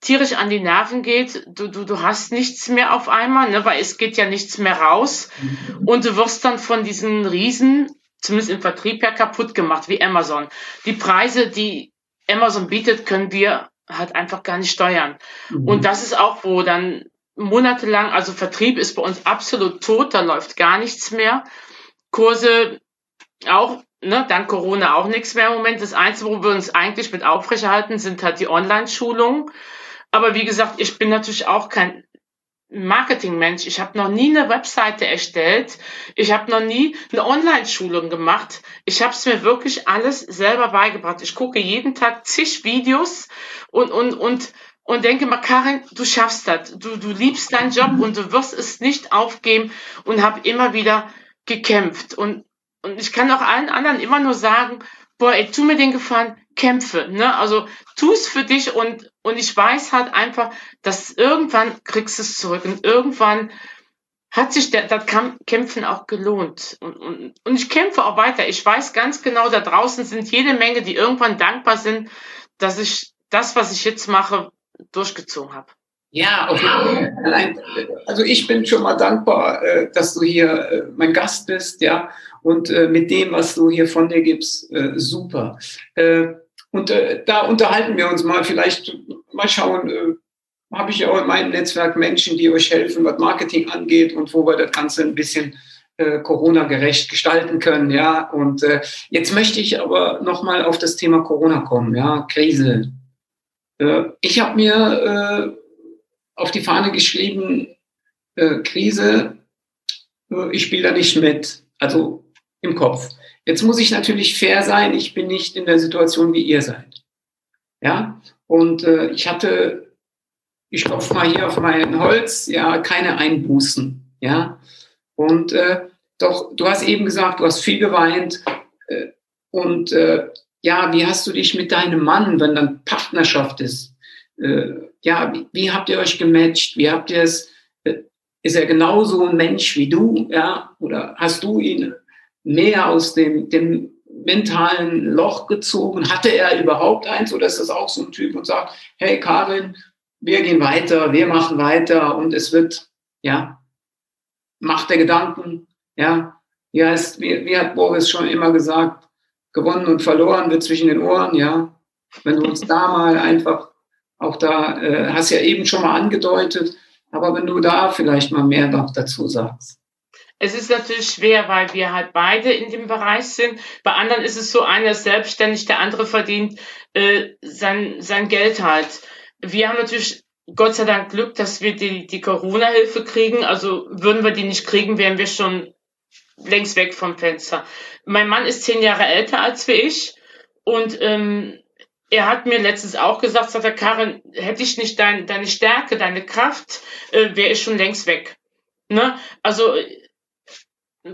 tierisch an die Nerven geht. Du, du, du hast nichts mehr auf einmal, ne, weil es geht ja nichts mehr raus. Mhm. Und du wirst dann von diesen Riesen, zumindest im Vertrieb ja kaputt gemacht, wie Amazon. Die Preise, die Amazon bietet, können wir halt einfach gar nicht steuern. Mhm. Und das ist auch, wo dann monatelang, also Vertrieb ist bei uns absolut tot, da läuft gar nichts mehr. Kurse auch ne, dank Corona auch nichts mehr im Moment. Das Einzige, wo wir uns eigentlich mit aufrechterhalten, sind halt die Online-Schulungen. Aber wie gesagt, ich bin natürlich auch kein Marketingmensch. Ich habe noch nie eine Webseite erstellt. Ich habe noch nie eine Online-Schulung gemacht. Ich habe es mir wirklich alles selber beigebracht. Ich gucke jeden Tag zig Videos und und und und denke mal, Karin, du schaffst das. Du du liebst deinen Job und du wirst es nicht aufgeben und habe immer wieder gekämpft und und ich kann auch allen anderen immer nur sagen, boah, ey, tu mir den Gefallen, kämpfe, ne? Also tu es für dich und und ich weiß halt einfach, dass irgendwann kriegst du es zurück und irgendwann hat sich der, das Kämpfen auch gelohnt. Und, und, und ich kämpfe auch weiter. Ich weiß ganz genau, da draußen sind jede Menge, die irgendwann dankbar sind, dass ich das, was ich jetzt mache, durchgezogen habe. Ja, okay. Also ich bin schon mal dankbar, äh, dass du hier äh, mein Gast bist, ja, und äh, mit dem, was du hier von dir gibst, super. Und da unterhalten wir uns mal, vielleicht mal schauen, habe ich ja auch in meinem Netzwerk Menschen, die euch helfen, was Marketing angeht und wo wir das Ganze ein bisschen Corona-gerecht gestalten können, ja. Und jetzt möchte ich aber nochmal auf das Thema Corona kommen, ja, Krise. ich habe mir auf die Fahne geschrieben, äh, Krise, äh, ich spiele da nicht mit, also im Kopf. Jetzt muss ich natürlich fair sein, ich bin nicht in der Situation, wie ihr seid. Ja, und äh, ich hatte, ich klopfe mal hier auf mein Holz, ja, keine Einbußen, ja. Und äh, doch, du hast eben gesagt, du hast viel geweint. Äh, und äh, ja, wie hast du dich mit deinem Mann, wenn dann Partnerschaft ist, äh, ja, wie, wie, habt ihr euch gematcht? Wie habt ihr es? Äh, ist er genauso ein Mensch wie du? Ja, oder hast du ihn mehr aus dem, dem mentalen Loch gezogen? Hatte er überhaupt eins oder ist das auch so ein Typ und sagt, hey Karin, wir gehen weiter, wir machen weiter und es wird, ja, Macht der Gedanken, ja, wie heißt, wie, wie hat Boris schon immer gesagt, gewonnen und verloren wird zwischen den Ohren, ja. Wenn du uns da mal einfach auch da äh, hast ja eben schon mal angedeutet, aber wenn du da vielleicht mal mehr noch dazu sagst. Es ist natürlich schwer, weil wir halt beide in dem Bereich sind. Bei anderen ist es so, einer ist selbstständig, der andere verdient äh, sein, sein Geld halt. Wir haben natürlich Gott sei Dank Glück, dass wir die, die Corona-Hilfe kriegen. Also würden wir die nicht kriegen, wären wir schon längst weg vom Fenster. Mein Mann ist zehn Jahre älter als wir ich und ähm, er hat mir letztens auch gesagt, sagt er, Karin, hätte ich nicht dein, deine Stärke, deine Kraft, äh, wäre ich schon längst weg. Ne? Also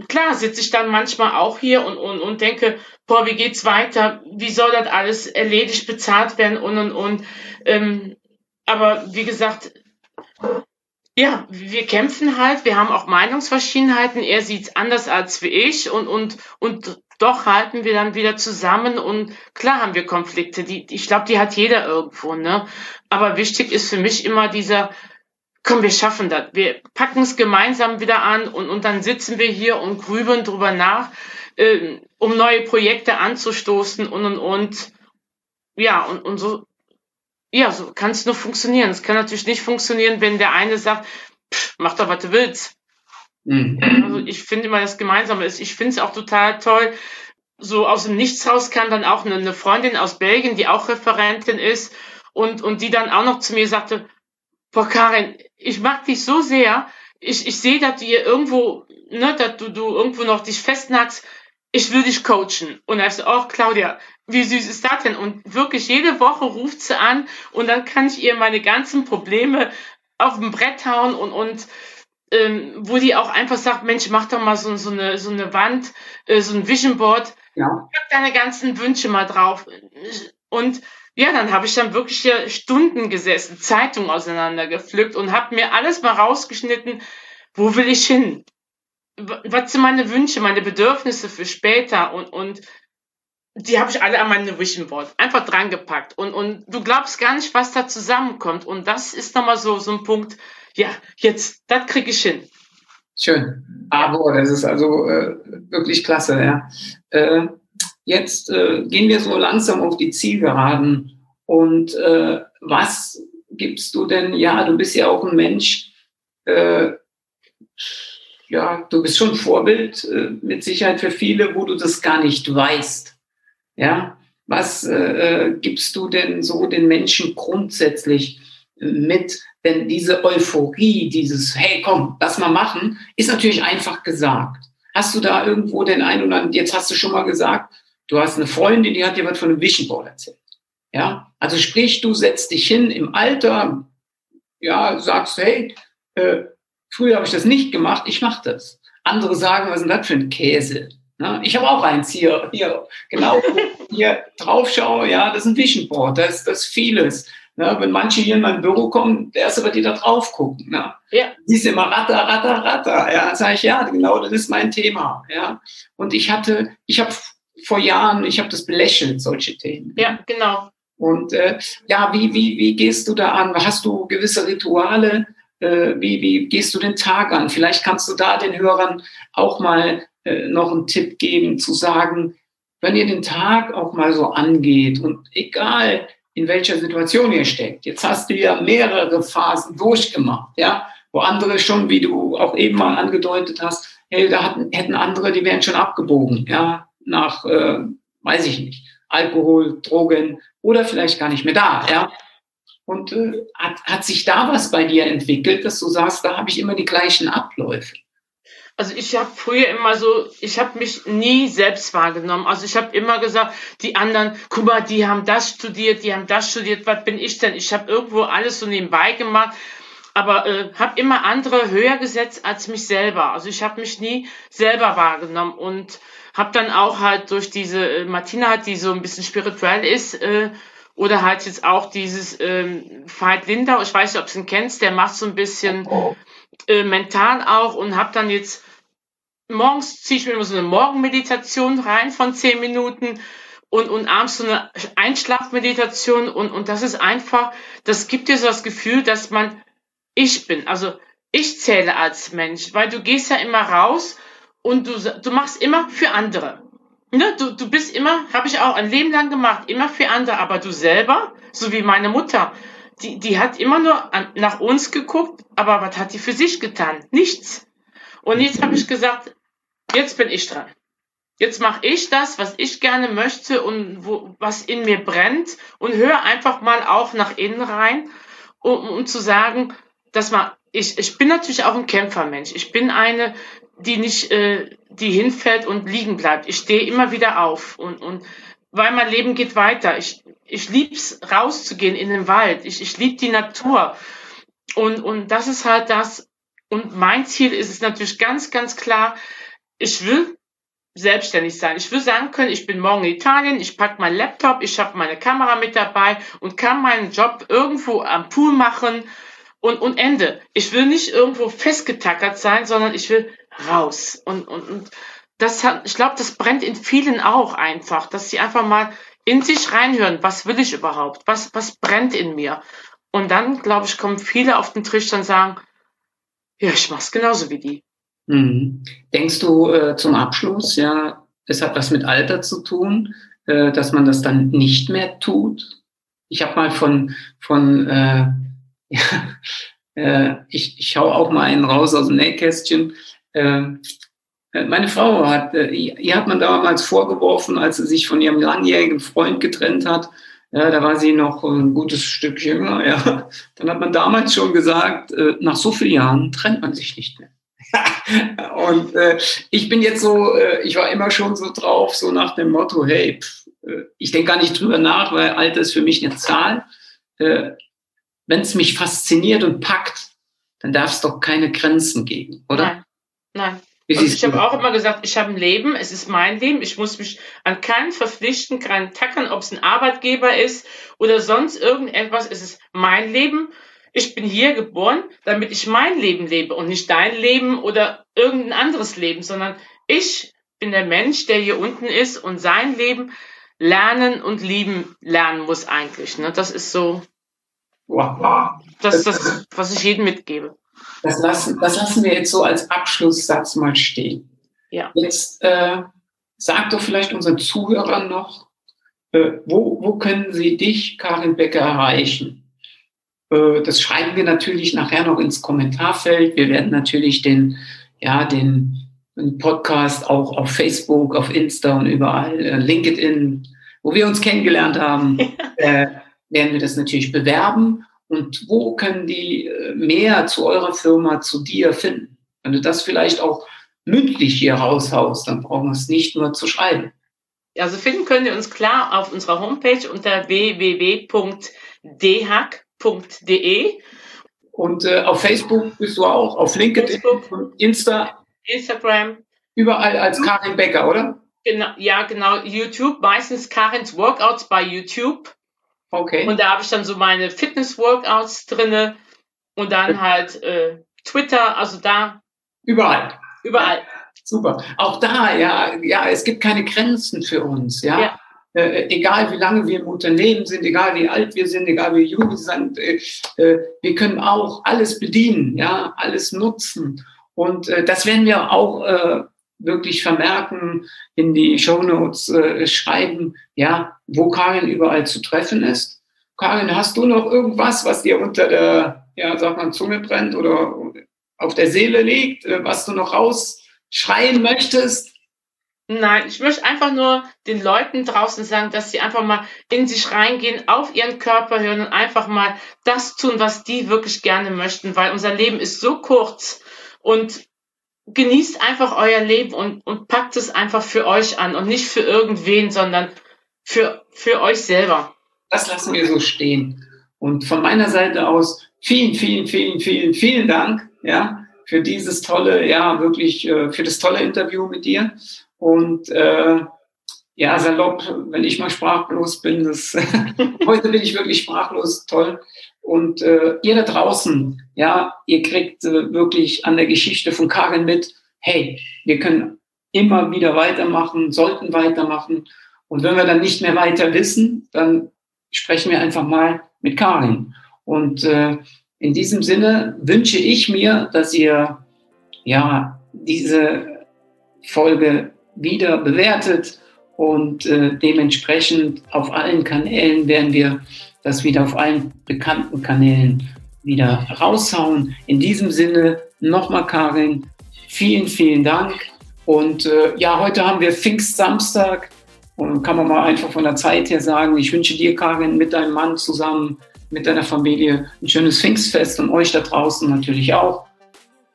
klar sitze ich dann manchmal auch hier und, und, und denke, boah, wie geht's weiter? Wie soll das alles erledigt, bezahlt werden und und und. Ähm, aber wie gesagt, ja, wir kämpfen halt, wir haben auch Meinungsverschiedenheiten. Er sieht's anders als wie ich und, und, und doch halten wir dann wieder zusammen und klar haben wir Konflikte. Die, ich glaube, die hat jeder irgendwo, ne? Aber wichtig ist für mich immer dieser, komm, wir schaffen das. Wir packen es gemeinsam wieder an und, und dann sitzen wir hier und grübeln drüber nach, äh, um neue Projekte anzustoßen und und und. Ja, und, und so, ja, so kann es nur funktionieren. Es kann natürlich nicht funktionieren, wenn der eine sagt, pff, mach doch, was du willst. Mhm. Also ich finde immer das Gemeinsame ist, ich finde es auch total toll. So aus dem Nichts raus kam dann auch eine, Freundin aus Belgien, die auch Referentin ist und, und die dann auch noch zu mir sagte, boah Karin, ich mag dich so sehr, ich, ich sehe, dass du hier irgendwo, ne, dass du, du irgendwo noch dich festnackst, ich will dich coachen. Und er so, oh Claudia, wie süß ist das denn? Und wirklich jede Woche ruft sie an und dann kann ich ihr meine ganzen Probleme auf dem Brett hauen und, und ähm, wo die auch einfach sagt, Mensch, mach doch mal so, so, eine, so eine Wand, äh, so ein Vision Board, ja. pack deine ganzen Wünsche mal drauf. Und ja, dann habe ich dann wirklich hier Stunden gesessen, Zeitung auseinandergepflückt und habe mir alles mal rausgeschnitten, wo will ich hin? Was sind meine Wünsche, meine Bedürfnisse für später? Und, und die habe ich alle an meine Vision Board einfach dran gepackt. Und, und du glaubst gar nicht, was da zusammenkommt. Und das ist nochmal so, so ein Punkt, ja, jetzt, das kriege ich hin. Schön. Aber das ist also äh, wirklich klasse, ja. Äh, jetzt äh, gehen wir so langsam auf die Zielgeraden. Und äh, was gibst du denn? Ja, du bist ja auch ein Mensch, äh, ja, du bist schon Vorbild äh, mit Sicherheit für viele, wo du das gar nicht weißt. Ja, was gibst du denn so den Menschen grundsätzlich mit? Denn diese Euphorie, dieses Hey, komm, lass mal machen, ist natürlich einfach gesagt. Hast du da irgendwo den einen oder anderen, jetzt hast du schon mal gesagt, du hast eine Freundin, die hat dir was von einem Vision Board erzählt. Ja, also sprich, du setzt dich hin im Alter, ja, sagst, hey, äh, früher habe ich das nicht gemacht, ich mache das. Andere sagen, was ist denn das für ein Käse? Na, ich habe auch eins hier, hier, genau, hier drauf schaue, ja, das ist ein Vision Board, das ist vieles. Na, wenn manche hier in mein Büro kommen, der erste wird die da drauf gucken. Na. Ja. Siehst immer ratter, ratter, ratter. Ja, sage ich, ja, genau, das ist mein Thema. Ja. Und ich hatte, ich habe vor Jahren, ich habe das belächelt, solche Themen. Ja, genau. Und äh, ja, wie, wie, wie gehst du da an? Hast du gewisse Rituale? Äh, wie, wie gehst du den Tag an? Vielleicht kannst du da den Hörern auch mal äh, noch einen Tipp geben, zu sagen, wenn ihr den Tag auch mal so angeht und egal in welcher Situation ihr steckt, jetzt hast du ja mehrere Phasen durchgemacht, ja, wo andere schon, wie du auch eben mal angedeutet hast, hey, da hatten, hätten andere, die wären schon abgebogen, ja, nach, äh, weiß ich nicht, Alkohol, Drogen oder vielleicht gar nicht mehr da, ja. Und äh, hat, hat sich da was bei dir entwickelt, dass du sagst, da habe ich immer die gleichen Abläufe? Also ich habe früher immer so, ich habe mich nie selbst wahrgenommen. Also ich habe immer gesagt, die anderen, guck mal, die haben das studiert, die haben das studiert, was bin ich denn? Ich habe irgendwo alles so nebenbei gemacht, aber äh, habe immer andere höher gesetzt als mich selber. Also ich habe mich nie selber wahrgenommen und habe dann auch halt durch diese äh, Martina die so ein bisschen spirituell ist, äh, oder halt jetzt auch dieses ähm, Veit Lindau, ich weiß nicht, ob du ihn kennst, der macht so ein bisschen äh, mental auch und habe dann jetzt morgens ziehe ich mir immer so eine Morgenmeditation rein von zehn Minuten und, und abends so eine Einschlafmeditation und, und das ist einfach, das gibt dir so das Gefühl, dass man ich bin, also ich zähle als Mensch, weil du gehst ja immer raus und du, du machst immer für andere. Ne, du, du bist immer, habe ich auch ein Leben lang gemacht, immer für andere, aber du selber, so wie meine Mutter, die, die hat immer nur an, nach uns geguckt, aber was hat die für sich getan? Nichts. Und jetzt habe ich gesagt, jetzt bin ich dran. Jetzt mache ich das, was ich gerne möchte und wo, was in mir brennt und höre einfach mal auch nach innen rein, um, um zu sagen, dass man, ich, ich bin natürlich auch ein Kämpfermensch. Ich bin eine, die nicht, äh, die hinfällt und liegen bleibt. Ich stehe immer wieder auf und, und weil mein Leben geht weiter. Ich, ich lieb's rauszugehen in den Wald. Ich, ich lieb die Natur. Und, und das ist halt das. Und mein Ziel ist es natürlich ganz, ganz klar, ich will selbstständig sein. Ich will sagen können, ich bin morgen in Italien, ich packe meinen Laptop, ich habe meine Kamera mit dabei und kann meinen Job irgendwo am Pool machen und, und Ende. Ich will nicht irgendwo festgetackert sein, sondern ich will raus. Und, und, und das hat, ich glaube, das brennt in vielen auch einfach, dass sie einfach mal in sich reinhören, was will ich überhaupt? Was, was brennt in mir? Und dann, glaube ich, kommen viele auf den Tisch und sagen, ja, ich mach's genauso wie die. Mhm. Denkst du äh, zum Abschluss, ja, es hat was mit Alter zu tun, äh, dass man das dann nicht mehr tut? Ich habe mal von, von äh, ja, äh, ich, ich hau auch mal einen raus aus dem Nähkästchen. Ähm, äh, meine Frau hat, äh, ihr hat man damals vorgeworfen, als sie sich von ihrem langjährigen Freund getrennt hat. Ja, da war sie noch ein gutes Stück jünger. Ja. Dann hat man damals schon gesagt, äh, nach so vielen Jahren trennt man sich nicht mehr. und äh, ich bin jetzt so, äh, ich war immer schon so drauf, so nach dem Motto, hey, pff, äh, ich denke gar nicht drüber nach, weil Alter ist für mich eine Zahl. Äh, Wenn es mich fasziniert und packt, dann darf es doch keine Grenzen geben, oder? Nein, nein. ich habe auch immer gesagt, ich habe ein Leben, es ist mein Leben, ich muss mich an keinen verpflichten, keinen tackern, ob es ein Arbeitgeber ist oder sonst irgendetwas, es ist mein Leben ich bin hier geboren, damit ich mein Leben lebe und nicht dein Leben oder irgendein anderes Leben, sondern ich bin der Mensch, der hier unten ist und sein Leben lernen und lieben lernen muss eigentlich. Ne? Das ist so wow. das, das, was ich jedem mitgebe. Das lassen, das lassen wir jetzt so als Abschlusssatz mal stehen. Ja. Jetzt äh, sag doch vielleicht unseren Zuhörern noch, äh, wo, wo können sie dich, Karin Becker, erreichen? Äh, das schreiben wir natürlich nachher noch ins Kommentarfeld. Wir werden natürlich den, ja, den, Podcast auch auf Facebook, auf Insta und überall, äh, LinkedIn, wo wir uns kennengelernt haben, äh, werden wir das natürlich bewerben. Und wo können die äh, mehr zu eurer Firma, zu dir finden? Wenn du das vielleicht auch mündlich hier raushaust, dann brauchen wir es nicht nur zu schreiben. Also finden können wir uns klar auf unserer Homepage unter www.dhack www.de. Und äh, auf Facebook bist du auch, auf LinkedIn, Facebook, Insta, Instagram. Überall als Karin Becker, oder? Genau, ja, genau. YouTube, meistens Karins Workouts bei YouTube. Okay. Und da habe ich dann so meine Fitness-Workouts drinne und dann halt äh, Twitter, also da. Überall. Überall. Super. Auch da, ja, ja, es gibt keine Grenzen für uns, ja. ja. Äh, egal wie lange wir im Unternehmen sind, egal wie alt wir sind, egal wie jung wir sind, äh, äh, wir können auch alles bedienen, ja, alles nutzen. Und äh, das werden wir auch äh, wirklich vermerken, in die Shownotes äh, schreiben, ja, wo Karin überall zu treffen ist. Karin, hast du noch irgendwas, was dir unter der, ja, sag mal, Zunge brennt oder auf der Seele liegt, was du noch rausschreien möchtest? Nein, ich möchte einfach nur den Leuten draußen sagen, dass sie einfach mal in sich reingehen, auf ihren Körper hören und einfach mal das tun, was die wirklich gerne möchten, weil unser Leben ist so kurz und genießt einfach euer Leben und, und packt es einfach für euch an und nicht für irgendwen, sondern für, für euch selber. Das lassen wir so stehen. Und von meiner Seite aus vielen, vielen, vielen, vielen, vielen Dank, ja, für dieses tolle, ja, wirklich, äh, für das tolle Interview mit dir. Und äh, ja, salopp, wenn ich mal sprachlos bin, das, heute bin ich wirklich sprachlos, toll. Und äh, ihr da draußen, ja, ihr kriegt äh, wirklich an der Geschichte von Karin mit, hey, wir können immer wieder weitermachen, sollten weitermachen. Und wenn wir dann nicht mehr weiter wissen, dann sprechen wir einfach mal mit Karin. Und äh, in diesem Sinne wünsche ich mir, dass ihr ja diese Folge wieder bewertet und äh, dementsprechend auf allen Kanälen werden wir das wieder auf allen bekannten Kanälen wieder raushauen. In diesem Sinne nochmal Karin, vielen, vielen Dank. Und äh, ja, heute haben wir Pfingstsamstag und kann man mal einfach von der Zeit her sagen, ich wünsche dir, Karin, mit deinem Mann zusammen, mit deiner Familie ein schönes Pfingstfest und euch da draußen natürlich auch.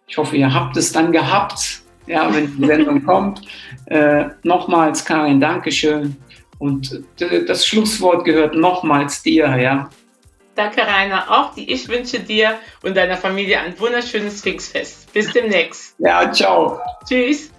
Ich hoffe, ihr habt es dann gehabt ja, wenn die Sendung kommt. Äh, nochmals, Karin, Dankeschön. Und äh, das Schlusswort gehört nochmals dir, ja. Danke, Rainer. Auch die ich wünsche dir und deiner Familie ein wunderschönes Pfingstfest. Bis demnächst. Ja, ciao. Tschüss.